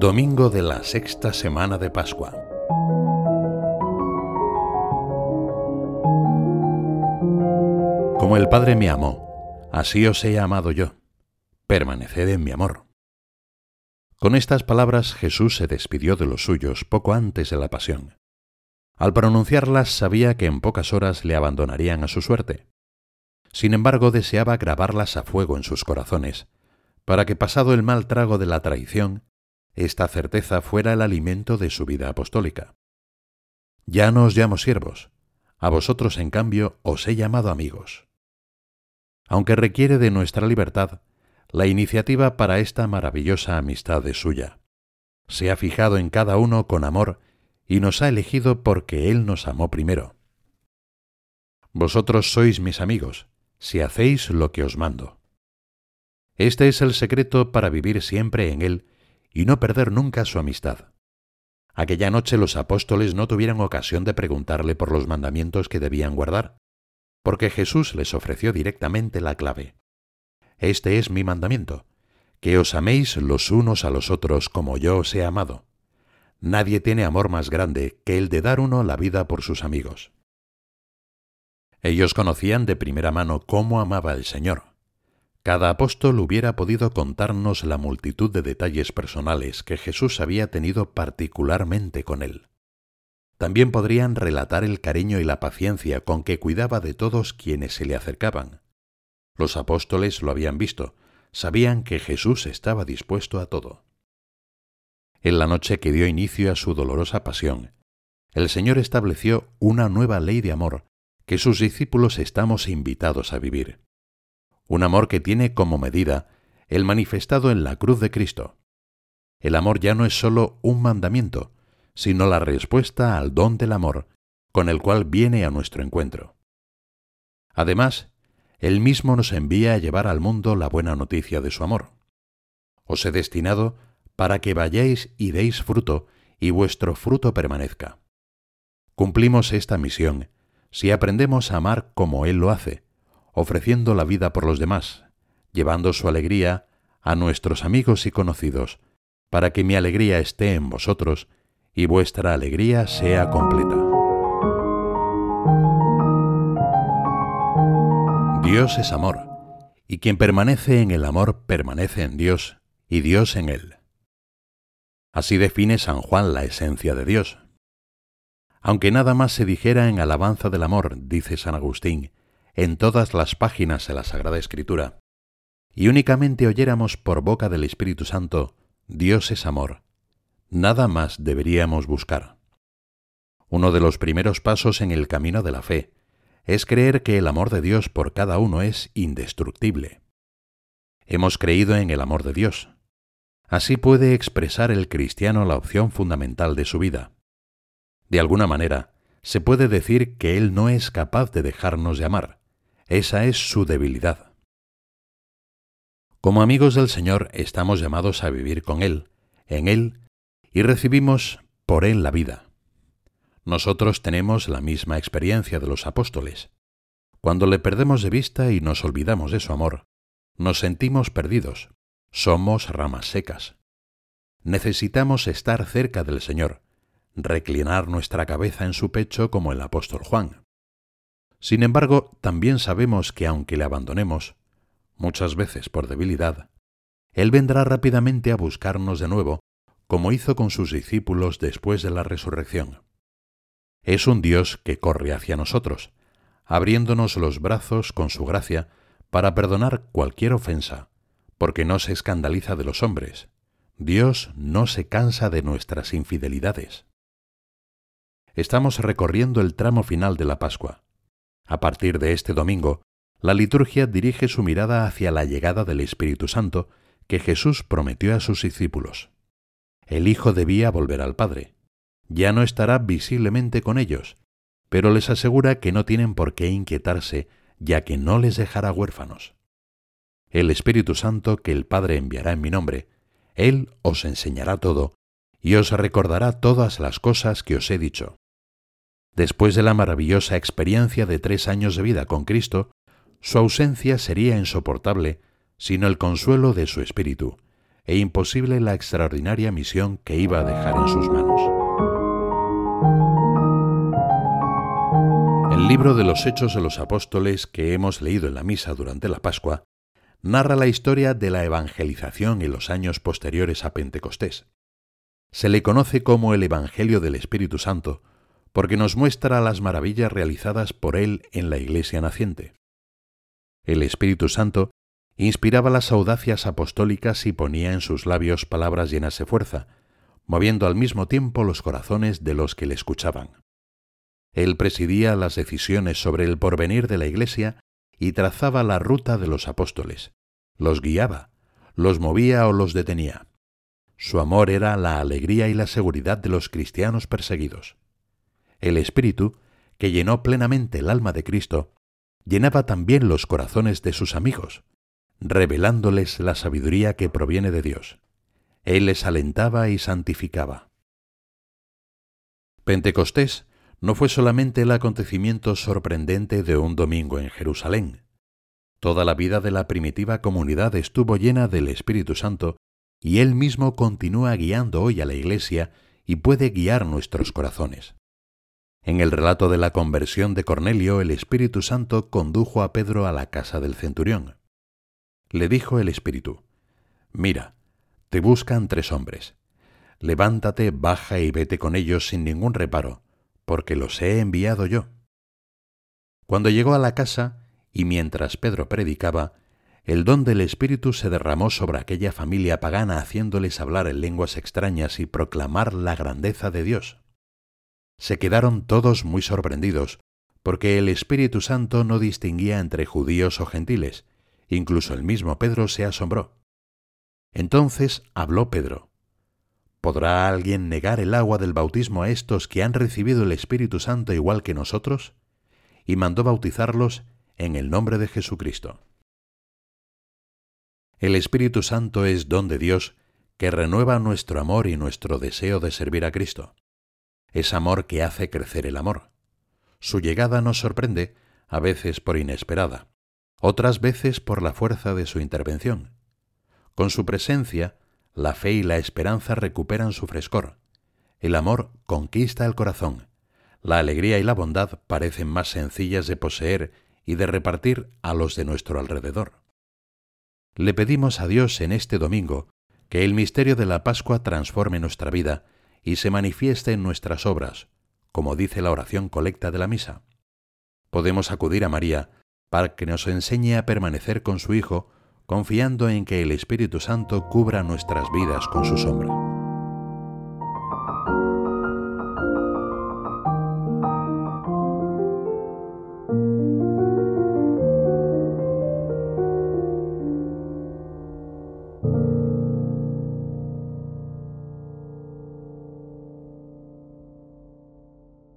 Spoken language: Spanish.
Domingo de la sexta semana de Pascua. Como el Padre me amó, así os he amado yo. Permaneced en mi amor. Con estas palabras Jesús se despidió de los suyos poco antes de la pasión. Al pronunciarlas sabía que en pocas horas le abandonarían a su suerte. Sin embargo, deseaba grabarlas a fuego en sus corazones, para que pasado el mal trago de la traición, esta certeza fuera el alimento de su vida apostólica. Ya no os llamo siervos, a vosotros en cambio os he llamado amigos. Aunque requiere de nuestra libertad, la iniciativa para esta maravillosa amistad es suya. Se ha fijado en cada uno con amor y nos ha elegido porque Él nos amó primero. Vosotros sois mis amigos, si hacéis lo que os mando. Este es el secreto para vivir siempre en Él y no perder nunca su amistad. Aquella noche los apóstoles no tuvieron ocasión de preguntarle por los mandamientos que debían guardar, porque Jesús les ofreció directamente la clave. Este es mi mandamiento, que os améis los unos a los otros como yo os he amado. Nadie tiene amor más grande que el de dar uno la vida por sus amigos. Ellos conocían de primera mano cómo amaba el Señor. Cada apóstol hubiera podido contarnos la multitud de detalles personales que Jesús había tenido particularmente con él. También podrían relatar el cariño y la paciencia con que cuidaba de todos quienes se le acercaban. Los apóstoles lo habían visto, sabían que Jesús estaba dispuesto a todo. En la noche que dio inicio a su dolorosa pasión, el Señor estableció una nueva ley de amor que sus discípulos estamos invitados a vivir un amor que tiene como medida el manifestado en la cruz de Cristo. El amor ya no es sólo un mandamiento, sino la respuesta al don del amor con el cual viene a nuestro encuentro. Además, Él mismo nos envía a llevar al mundo la buena noticia de su amor. Os he destinado para que vayáis y deis fruto, y vuestro fruto permanezca. Cumplimos esta misión si aprendemos a amar como Él lo hace, ofreciendo la vida por los demás, llevando su alegría a nuestros amigos y conocidos, para que mi alegría esté en vosotros y vuestra alegría sea completa. Dios es amor, y quien permanece en el amor permanece en Dios, y Dios en él. Así define San Juan la esencia de Dios. Aunque nada más se dijera en alabanza del amor, dice San Agustín, en todas las páginas de la Sagrada Escritura, y únicamente oyéramos por boca del Espíritu Santo, Dios es amor, nada más deberíamos buscar. Uno de los primeros pasos en el camino de la fe es creer que el amor de Dios por cada uno es indestructible. Hemos creído en el amor de Dios. Así puede expresar el cristiano la opción fundamental de su vida. De alguna manera, se puede decir que Él no es capaz de dejarnos de amar, esa es su debilidad. Como amigos del Señor estamos llamados a vivir con Él, en Él, y recibimos por Él la vida. Nosotros tenemos la misma experiencia de los apóstoles. Cuando le perdemos de vista y nos olvidamos de su amor, nos sentimos perdidos, somos ramas secas. Necesitamos estar cerca del Señor, reclinar nuestra cabeza en su pecho como el apóstol Juan. Sin embargo, también sabemos que aunque le abandonemos, muchas veces por debilidad, Él vendrá rápidamente a buscarnos de nuevo, como hizo con sus discípulos después de la resurrección. Es un Dios que corre hacia nosotros, abriéndonos los brazos con su gracia para perdonar cualquier ofensa, porque no se escandaliza de los hombres. Dios no se cansa de nuestras infidelidades. Estamos recorriendo el tramo final de la Pascua. A partir de este domingo, la liturgia dirige su mirada hacia la llegada del Espíritu Santo que Jesús prometió a sus discípulos. El Hijo debía volver al Padre. Ya no estará visiblemente con ellos, pero les asegura que no tienen por qué inquietarse, ya que no les dejará huérfanos. El Espíritu Santo que el Padre enviará en mi nombre, Él os enseñará todo, y os recordará todas las cosas que os he dicho. Después de la maravillosa experiencia de tres años de vida con Cristo, su ausencia sería insoportable sino el consuelo de su espíritu, e imposible la extraordinaria misión que iba a dejar en sus manos. El libro de los Hechos de los Apóstoles que hemos leído en la misa durante la Pascua narra la historia de la evangelización en los años posteriores a Pentecostés. Se le conoce como el Evangelio del Espíritu Santo porque nos muestra las maravillas realizadas por él en la iglesia naciente. El Espíritu Santo inspiraba las audacias apostólicas y ponía en sus labios palabras llenas de fuerza, moviendo al mismo tiempo los corazones de los que le escuchaban. Él presidía las decisiones sobre el porvenir de la Iglesia y trazaba la ruta de los apóstoles, los guiaba, los movía o los detenía. Su amor era la alegría y la seguridad de los cristianos perseguidos. El Espíritu, que llenó plenamente el alma de Cristo, llenaba también los corazones de sus amigos, revelándoles la sabiduría que proviene de Dios. Él les alentaba y santificaba. Pentecostés no fue solamente el acontecimiento sorprendente de un domingo en Jerusalén. Toda la vida de la primitiva comunidad estuvo llena del Espíritu Santo y Él mismo continúa guiando hoy a la Iglesia y puede guiar nuestros corazones. En el relato de la conversión de Cornelio, el Espíritu Santo condujo a Pedro a la casa del centurión. Le dijo el Espíritu, Mira, te buscan tres hombres. Levántate, baja y vete con ellos sin ningún reparo, porque los he enviado yo. Cuando llegó a la casa, y mientras Pedro predicaba, el don del Espíritu se derramó sobre aquella familia pagana haciéndoles hablar en lenguas extrañas y proclamar la grandeza de Dios. Se quedaron todos muy sorprendidos, porque el Espíritu Santo no distinguía entre judíos o gentiles, incluso el mismo Pedro se asombró. Entonces habló Pedro. ¿Podrá alguien negar el agua del bautismo a estos que han recibido el Espíritu Santo igual que nosotros? Y mandó bautizarlos en el nombre de Jesucristo. El Espíritu Santo es don de Dios que renueva nuestro amor y nuestro deseo de servir a Cristo. Es amor que hace crecer el amor. Su llegada nos sorprende, a veces por inesperada, otras veces por la fuerza de su intervención. Con su presencia, la fe y la esperanza recuperan su frescor. El amor conquista el corazón. La alegría y la bondad parecen más sencillas de poseer y de repartir a los de nuestro alrededor. Le pedimos a Dios en este domingo que el misterio de la Pascua transforme nuestra vida y se manifieste en nuestras obras, como dice la oración colecta de la misa. Podemos acudir a María para que nos enseñe a permanecer con su Hijo, confiando en que el Espíritu Santo cubra nuestras vidas con su sombra.